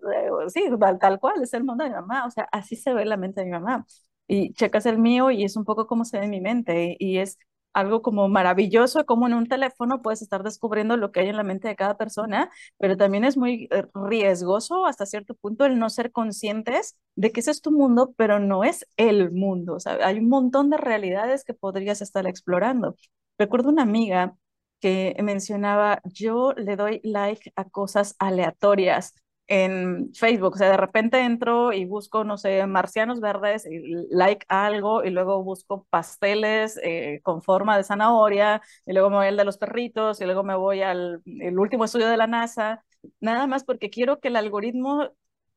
sí, tal cual es el mundo de mi mamá, o sea, así se ve la mente de mi mamá. Y checas el mío y es un poco como se ve en mi mente y es algo como maravilloso, como en un teléfono puedes estar descubriendo lo que hay en la mente de cada persona, pero también es muy eh, riesgoso hasta cierto punto el no ser conscientes de que ese es tu mundo, pero no es el mundo. O sea, hay un montón de realidades que podrías estar explorando. Recuerdo una amiga que mencionaba, yo le doy like a cosas aleatorias en Facebook. O sea, de repente entro y busco, no sé, marcianos verdes y like algo y luego busco pasteles eh, con forma de zanahoria y luego me voy al de los perritos y luego me voy al el último estudio de la NASA. Nada más porque quiero que el algoritmo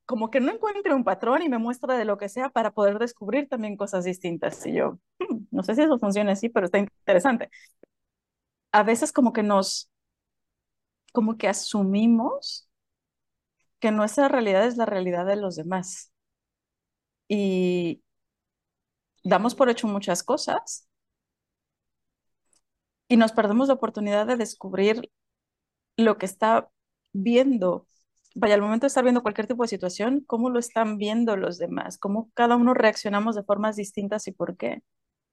como que no encuentre un patrón y me muestre de lo que sea para poder descubrir también cosas distintas. Y yo, hmm, no sé si eso funciona así, pero está interesante. A veces como que nos, como que asumimos que nuestra realidad es la realidad de los demás. Y damos por hecho muchas cosas y nos perdemos la oportunidad de descubrir lo que está viendo. Vaya, al momento de estar viendo cualquier tipo de situación, cómo lo están viendo los demás, cómo cada uno reaccionamos de formas distintas y por qué.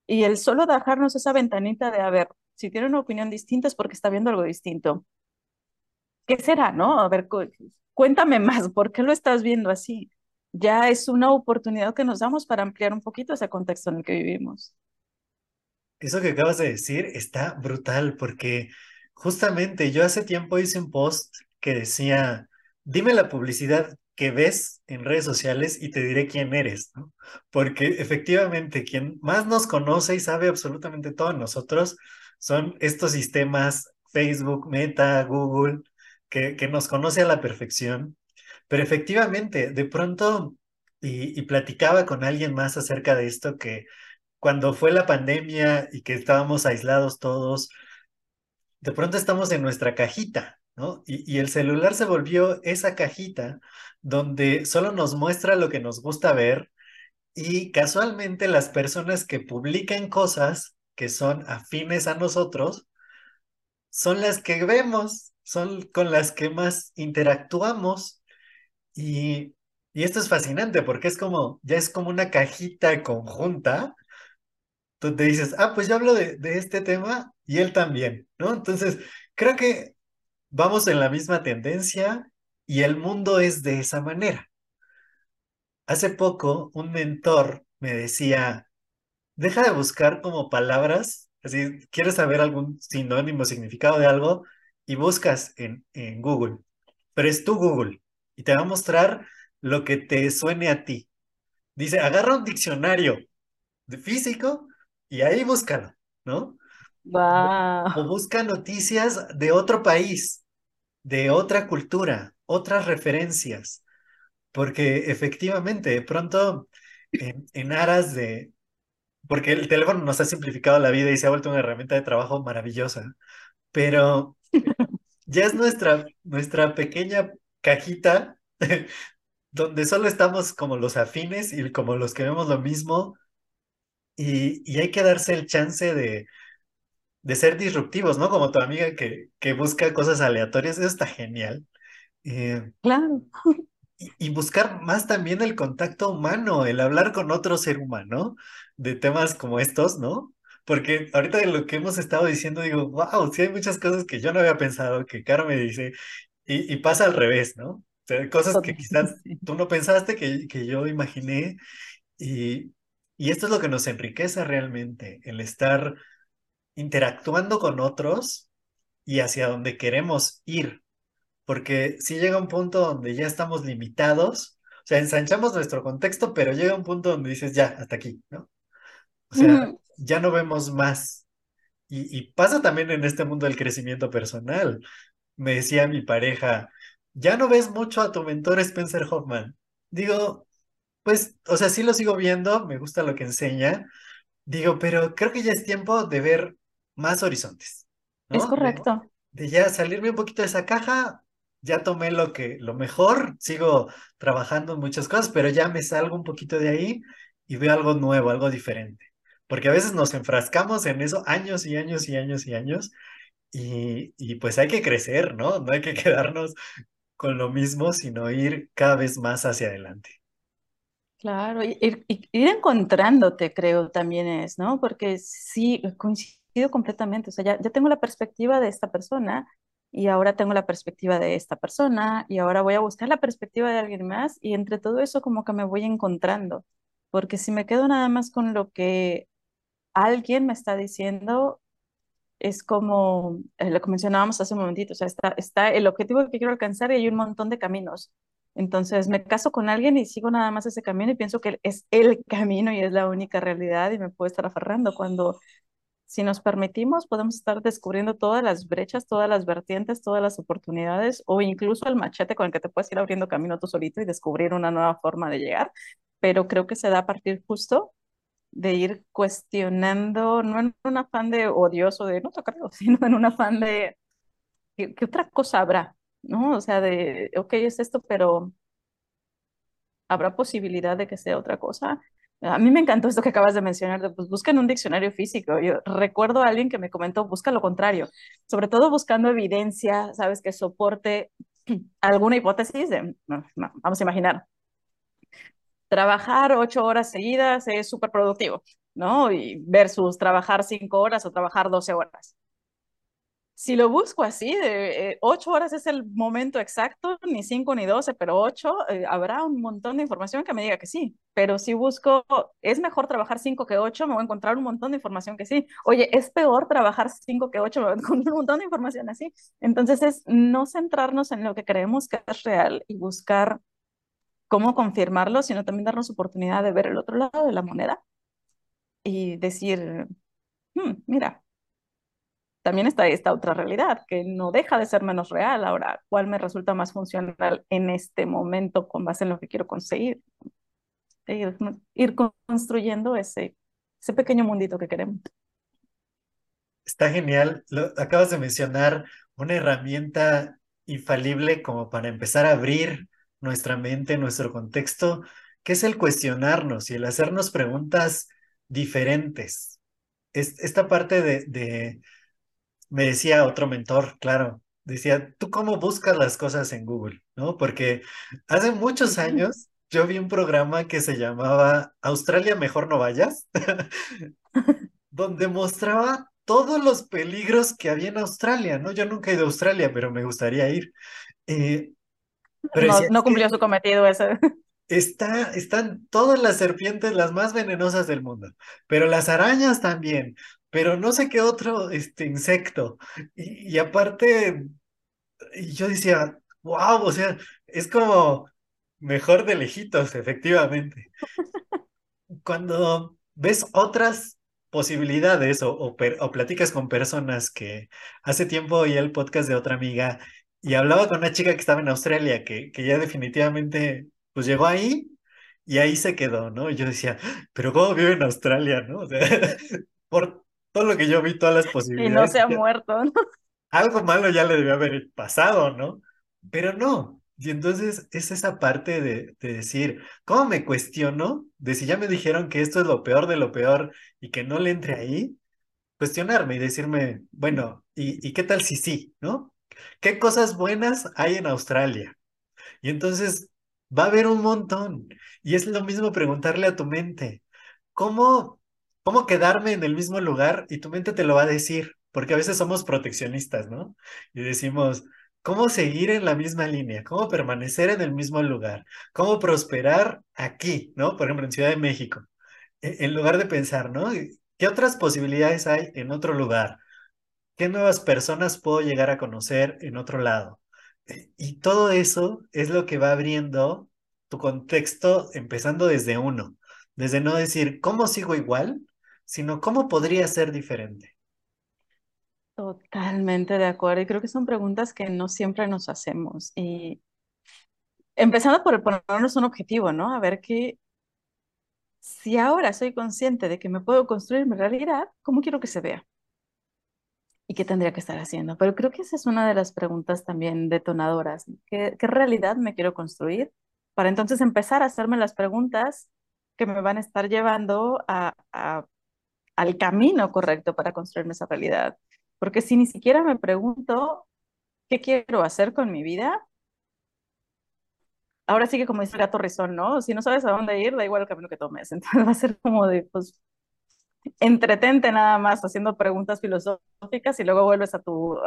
Y el solo dejarnos esa ventanita de, a ver, si tiene una opinión distinta es porque está viendo algo distinto. ¿Qué será, no? A ver, cuéntame más, ¿por qué lo estás viendo así? Ya es una oportunidad que nos damos para ampliar un poquito ese contexto en el que vivimos. Eso que acabas de decir está brutal porque justamente yo hace tiempo hice un post que decía, dime la publicidad que ves en redes sociales y te diré quién eres, ¿no? Porque efectivamente quien más nos conoce y sabe absolutamente todo nosotros son estos sistemas Facebook, Meta, Google, que, nos conoce a la perfección, pero efectivamente, de pronto, y, platicaba con alguien más acerca de esto, que cuando fue la pandemia y que estábamos aislados todos, de pronto estamos en nuestra cajita, ¿no? Y, y, el celular se volvió esa cajita donde solo nos muestra lo que nos gusta ver y casualmente las personas que publican cosas que son afines a nosotros son las que vemos son con las que más interactuamos y, esto es fascinante porque es como, ya es como una cajita conjunta. Te dices, ah, pues yo hablo de, de este tema y él también, ¿no? Entonces, creo que vamos en la misma tendencia y el mundo es de esa manera. Hace poco un mentor me decía, deja de buscar como palabras, así, ¿quieres saber algún sinónimo, significado de algo? Y buscas en, en Google, pero es tu Google y te va a mostrar lo que te suene a ti. Dice, agarra un diccionario de físico y ahí búscalo, ¿no? O busca noticias de otro país, de otra cultura, otras referencias, porque efectivamente, de pronto, en, en aras de, porque el teléfono nos ha simplificado la vida y se ha vuelto una herramienta de trabajo maravillosa, pero ya es nuestra, nuestra pequeña cajita donde solo estamos como los afines y como los que vemos lo mismo y, y hay que darse el chance de, de ser disruptivos, ¿no? Como tu amiga que, que busca cosas aleatorias, eso está genial. Eh, claro. Y, buscar más también el contacto humano, el hablar con otro ser humano de temas como estos, ¿no? Porque ahorita de lo que hemos estado diciendo, digo, wow, sí hay muchas cosas que yo no había pensado, que Caro me dice, y, y pasa al revés, ¿no? O sea, cosas que quizás tú no pensaste, que, que yo imaginé, y, y esto es lo que nos enriquece realmente, el estar interactuando con otros y hacia donde queremos ir. Porque si llega un punto donde ya estamos limitados, o sea, ensanchamos nuestro contexto, pero llega un punto donde dices, ya, hasta aquí, ¿no? O sea, ya no vemos más. Y, pasa también en este mundo del crecimiento personal. Me decía mi pareja, ya no ves mucho a tu mentor Spencer Hoffman. Digo, pues, o sea, sí lo sigo viendo, me gusta lo que enseña. Digo, pero creo que ya es tiempo de ver más horizontes. Es correcto. De, ya salirme un poquito de esa caja, ya tomé lo que, lo mejor, sigo trabajando en muchas cosas, pero ya me salgo un poquito de ahí y veo algo nuevo, algo diferente porque a veces nos enfrascamos en eso años y años y años y años, y, y pues hay que crecer, ¿no? No hay que quedarnos con lo mismo, sino ir cada vez más hacia adelante. Claro, ir, ir, encontrándote, creo, también es, ¿no? Porque sí, coincido completamente, o sea, ya, ya tengo la perspectiva de esta persona y ahora tengo la perspectiva de esta persona y ahora voy a buscar la perspectiva de alguien más y entre todo eso como que me voy encontrando, porque si me quedo nada más con lo que alguien me está diciendo, es como eh, lo que mencionábamos hace un momentito, está, está el objetivo que quiero alcanzar y hay un montón de caminos. Entonces me caso con alguien y sigo nada más ese camino y pienso que es el camino y es la única realidad y me puedo estar aferrando cuando si nos permitimos podemos estar descubriendo todas las brechas, todas las vertientes, todas las oportunidades o incluso el machete con el que te puedes ir abriendo camino tú solito y descubrir una nueva forma de llegar. Pero creo que se da a partir justo de ir cuestionando, no en un afán de odioso, de no te creo, sino en un afán de ¿qué, otra cosa habrá? ¿No? O sea, de, ok, es esto, pero ¿habrá posibilidad de que sea otra cosa? A mí me encantó esto que acabas de mencionar, de pues busca en un diccionario físico. Yo recuerdo a alguien que me comentó, busca lo contrario, sobre todo buscando evidencia, sabes, que soporte alguna hipótesis de, vamos a imaginar, trabajar ocho horas seguidas es súper productivo, ¿no? Versus trabajar cinco horas o trabajar doce horas. Si lo busco así, eh, ocho horas es el momento exacto, ni cinco ni doce, pero ocho, eh, habrá un montón de información que me diga que sí. Pero si busco, es mejor trabajar cinco que ocho, me voy a encontrar un montón de información que sí. Oye, es peor trabajar cinco que ocho, me voy a encontrar un montón de información así. Entonces es no centrarnos en lo que creemos que es real y buscar cómo confirmarlo, sino también darnos oportunidad de ver el otro lado de la moneda y decir, hmm, mira, también está esta otra realidad que no deja de ser menos real. Ahora, ¿cuál me resulta más funcional en este momento con base en lo que quiero conseguir? Ir, construyendo ese, ese pequeño mundito que queremos. Está genial. Acabas de mencionar una herramienta infalible como para empezar a abrir nuestra mente, nuestro contexto, que es el cuestionarnos y el hacernos preguntas diferentes. esta parte de, de, me decía otro mentor, claro, decía, ¿tú cómo buscas las cosas en Google? ¿No? Porque hace muchos años yo vi un programa que se llamaba Australia Mejor No Vayas, donde mostraba todos los peligros que había en Australia, ¿no? Yo nunca he ido a Australia, pero me gustaría ir. Eh, no, cumplió su cometido ese. Está, están todas las serpientes, las más venenosas del mundo, pero las arañas también, pero no sé qué otro este, insecto. Y, aparte, yo decía, wow, o sea, es como mejor de lejitos, efectivamente. Cuando ves otras posibilidades o, o, o, platicas con personas que hace tiempo oí el podcast de otra amiga y hablaba con una chica que estaba en Australia, que, que ya definitivamente, pues llegó ahí y ahí se quedó, ¿no? Y yo decía, pero ¿cómo vive en Australia, no? O sea, por todo lo que yo vi, todas las posibilidades. Y no se ha muerto, ¿no? Algo malo ya le debió haber pasado, ¿no? Pero no. Y entonces es esa parte de, de, decir, ¿cómo me cuestiono de si ya me dijeron que esto es lo peor de lo peor y que no le entre ahí? Cuestionarme y decirme, bueno, ¿y, y qué tal si sí, no? ¿Qué cosas buenas hay en Australia? Y entonces va a haber un montón. Y es lo mismo preguntarle a tu mente, ¿cómo, cómo quedarme en el mismo lugar? Y tu mente te lo va a decir, porque a veces somos proteccionistas, ¿no? Y decimos, ¿cómo seguir en la misma línea? ¿Cómo permanecer en el mismo lugar? ¿Cómo prosperar aquí, ¿no? Por ejemplo, en Ciudad de México. E, en lugar de pensar, ¿no? ¿Qué otras posibilidades hay en otro lugar? ¿Qué nuevas personas puedo llegar a conocer en otro lado? Eh, y todo eso es lo que va abriendo tu contexto empezando desde uno, desde no decir cómo sigo igual, sino cómo podría ser diferente. Totalmente de acuerdo. Y creo que son preguntas que no siempre nos hacemos. Y empezando por ponernos un objetivo, ¿no? A ver qué, si ahora soy consciente de que me puedo construir mi realidad, ¿cómo quiero que se vea? ¿Y qué tendría que estar haciendo? Pero creo que esa es una de las preguntas también detonadoras. ¿Qué, qué realidad me quiero construir? Para entonces empezar a hacerme las preguntas que me van a estar llevando a, a, al camino correcto para construirme esa realidad. Porque si ni siquiera me pregunto qué quiero hacer con mi vida, ahora sí que como dice el gato rizón, ¿no? Si no sabes a dónde ir, da igual el camino que tomes. Entonces va a ser como de, pues, entretente nada más haciendo preguntas filosóficas y luego vuelves a tu,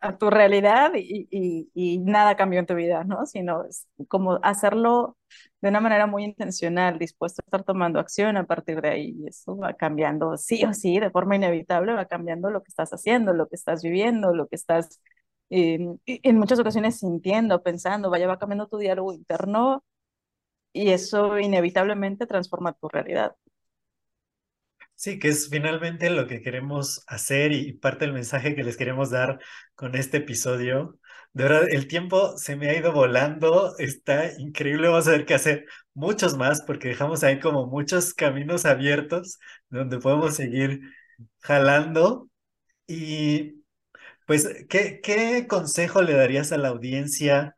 a, tu realidad y, y, y, nada cambió en tu vida, ¿no? Sino es como hacerlo de una manera muy intencional, dispuesto a estar tomando acción a partir de ahí. Y eso va cambiando, sí o sí, de forma inevitable, va cambiando lo que estás haciendo, lo que estás viviendo, lo que estás eh, en muchas ocasiones sintiendo, pensando, vaya, va cambiando tu diálogo interno y eso inevitablemente transforma tu realidad. Sí, que es finalmente lo que queremos hacer y parte del mensaje que les queremos dar con este episodio. De verdad, el tiempo se me ha ido volando, está increíble, vamos a ver qué hacer muchos más porque dejamos ahí como muchos caminos abiertos donde podemos seguir jalando. Y pues, ¿qué, qué consejo le darías a la audiencia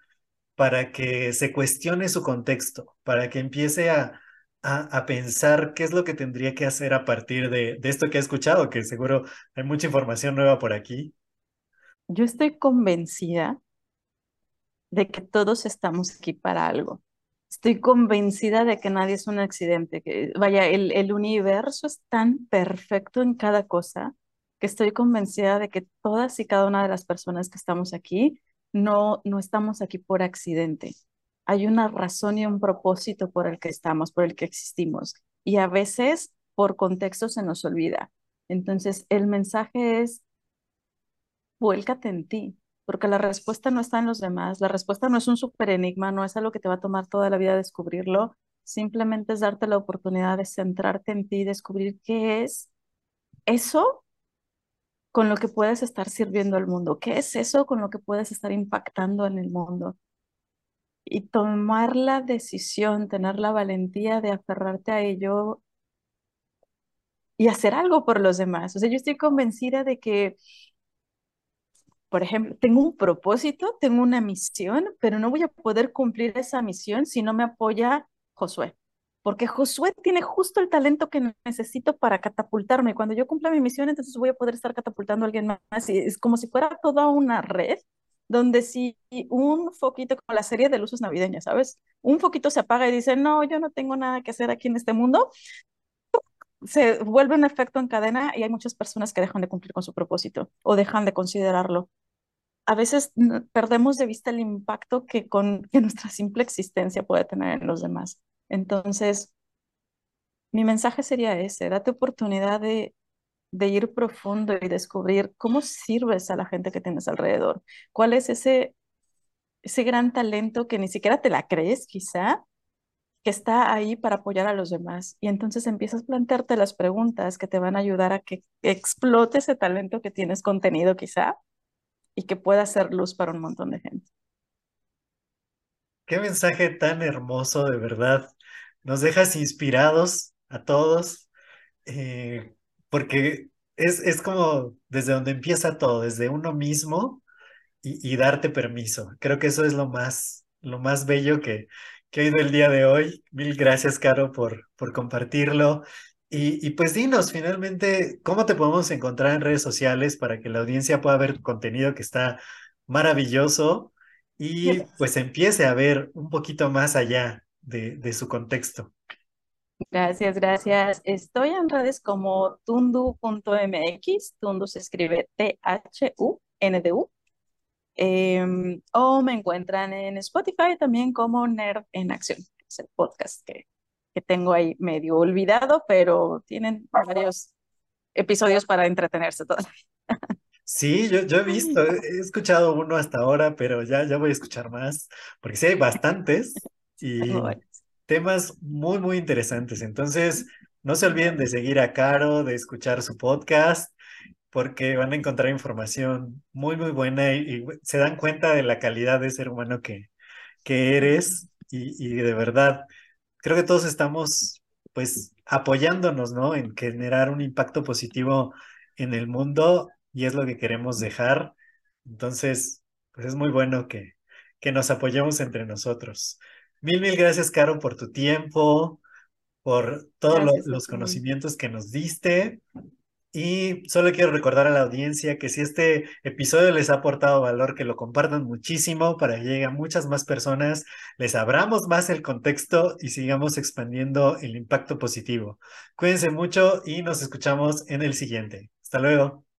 para que se cuestione su contexto, para que empiece a a, pensar qué es lo que tendría que hacer a partir de, de esto que he escuchado, que seguro hay mucha información nueva por aquí. Yo estoy convencida de que todos estamos aquí para algo. Estoy convencida de que nadie es un accidente, que vaya, el, el universo es tan perfecto en cada cosa que estoy convencida de que todas y cada una de las personas que estamos aquí no, no estamos aquí por accidente hay una razón y un propósito por el que estamos, por el que existimos. Y a veces por contexto se nos olvida. Entonces, el mensaje es, vuélcate en ti, porque la respuesta no está en los demás, la respuesta no es un super enigma, no es algo que te va a tomar toda la vida descubrirlo, simplemente es darte la oportunidad de centrarte en ti descubrir qué es eso con lo que puedes estar sirviendo al mundo, qué es eso con lo que puedes estar impactando en el mundo y tomar la decisión, tener la valentía de aferrarte a ello y hacer algo por los demás. O sea, yo estoy convencida de que, por ejemplo, tengo un propósito, tengo una misión, pero no voy a poder cumplir esa misión si no me apoya Josué. Porque Josué tiene justo el talento que necesito para catapultarme. Cuando yo cumpla mi misión, entonces voy a poder estar catapultando a alguien más. Es como si fuera toda una red donde si un foquito, como la serie de luces navideñas, ¿sabes? Un foquito se apaga y dice, no, yo no tengo nada que hacer aquí en este mundo, se vuelve un efecto en cadena y hay muchas personas que dejan de cumplir con su propósito o dejan de considerarlo. A veces perdemos de vista el impacto que, con, que nuestra simple existencia puede tener en los demás. Entonces, mi mensaje sería ese, date oportunidad de de ir profundo y descubrir cómo sirves a la gente que tienes alrededor. ¿Cuál es ese, ese gran talento que ni siquiera te la crees, quizá, que está ahí para apoyar a los demás? Y entonces empiezas a plantearte las preguntas que te van a ayudar a que explote ese talento que tienes contenido, quizá, y que pueda ser luz para un montón de gente. Qué mensaje tan hermoso, de verdad. Nos dejas inspirados a todos. Eh, porque es, es como desde donde empieza todo, desde uno mismo y, darte permiso. Creo que eso es lo más, lo más bello que, que he oído el día de hoy. Mil gracias, Caro, por, por compartirlo. Y, y, pues dinos finalmente cómo te podemos encontrar en redes sociales para que la audiencia pueda ver contenido que está maravilloso y pues empiece a ver un poquito más allá de, de su contexto. Gracias, gracias. Estoy en redes como tundu.mx, tundu se escribe T-H-U-N-D-U, em, o me encuentran en Spotify también como Nerd en Acción, es el podcast que, que tengo ahí medio olvidado, pero tienen varios episodios para entretenerse todavía. Sí, yo, yo he visto, he escuchado uno hasta ahora, pero ya, ya voy a escuchar más, porque sí hay bastantes. Y, temas muy, muy interesantes. Entonces, no se olviden de seguir a Caro, de escuchar su podcast, porque van a encontrar información muy, muy buena y, se dan cuenta de la calidad de ser humano que, que eres. Y, y de verdad, creo que todos estamos, pues, apoyándonos, ¿no? En generar un impacto positivo en el mundo y es lo que queremos dejar. Entonces, pues es muy bueno que, que nos apoyemos entre nosotros. Mil, mil gracias, Caro, por tu tiempo, por todos los conocimientos que nos diste. Y solo quiero recordar a la audiencia que si este episodio les ha aportado valor, que lo compartan muchísimo para que lleguen muchas más personas, les abramos más el contexto y sigamos expandiendo el impacto positivo. Cuídense mucho y nos escuchamos en el siguiente. Hasta luego.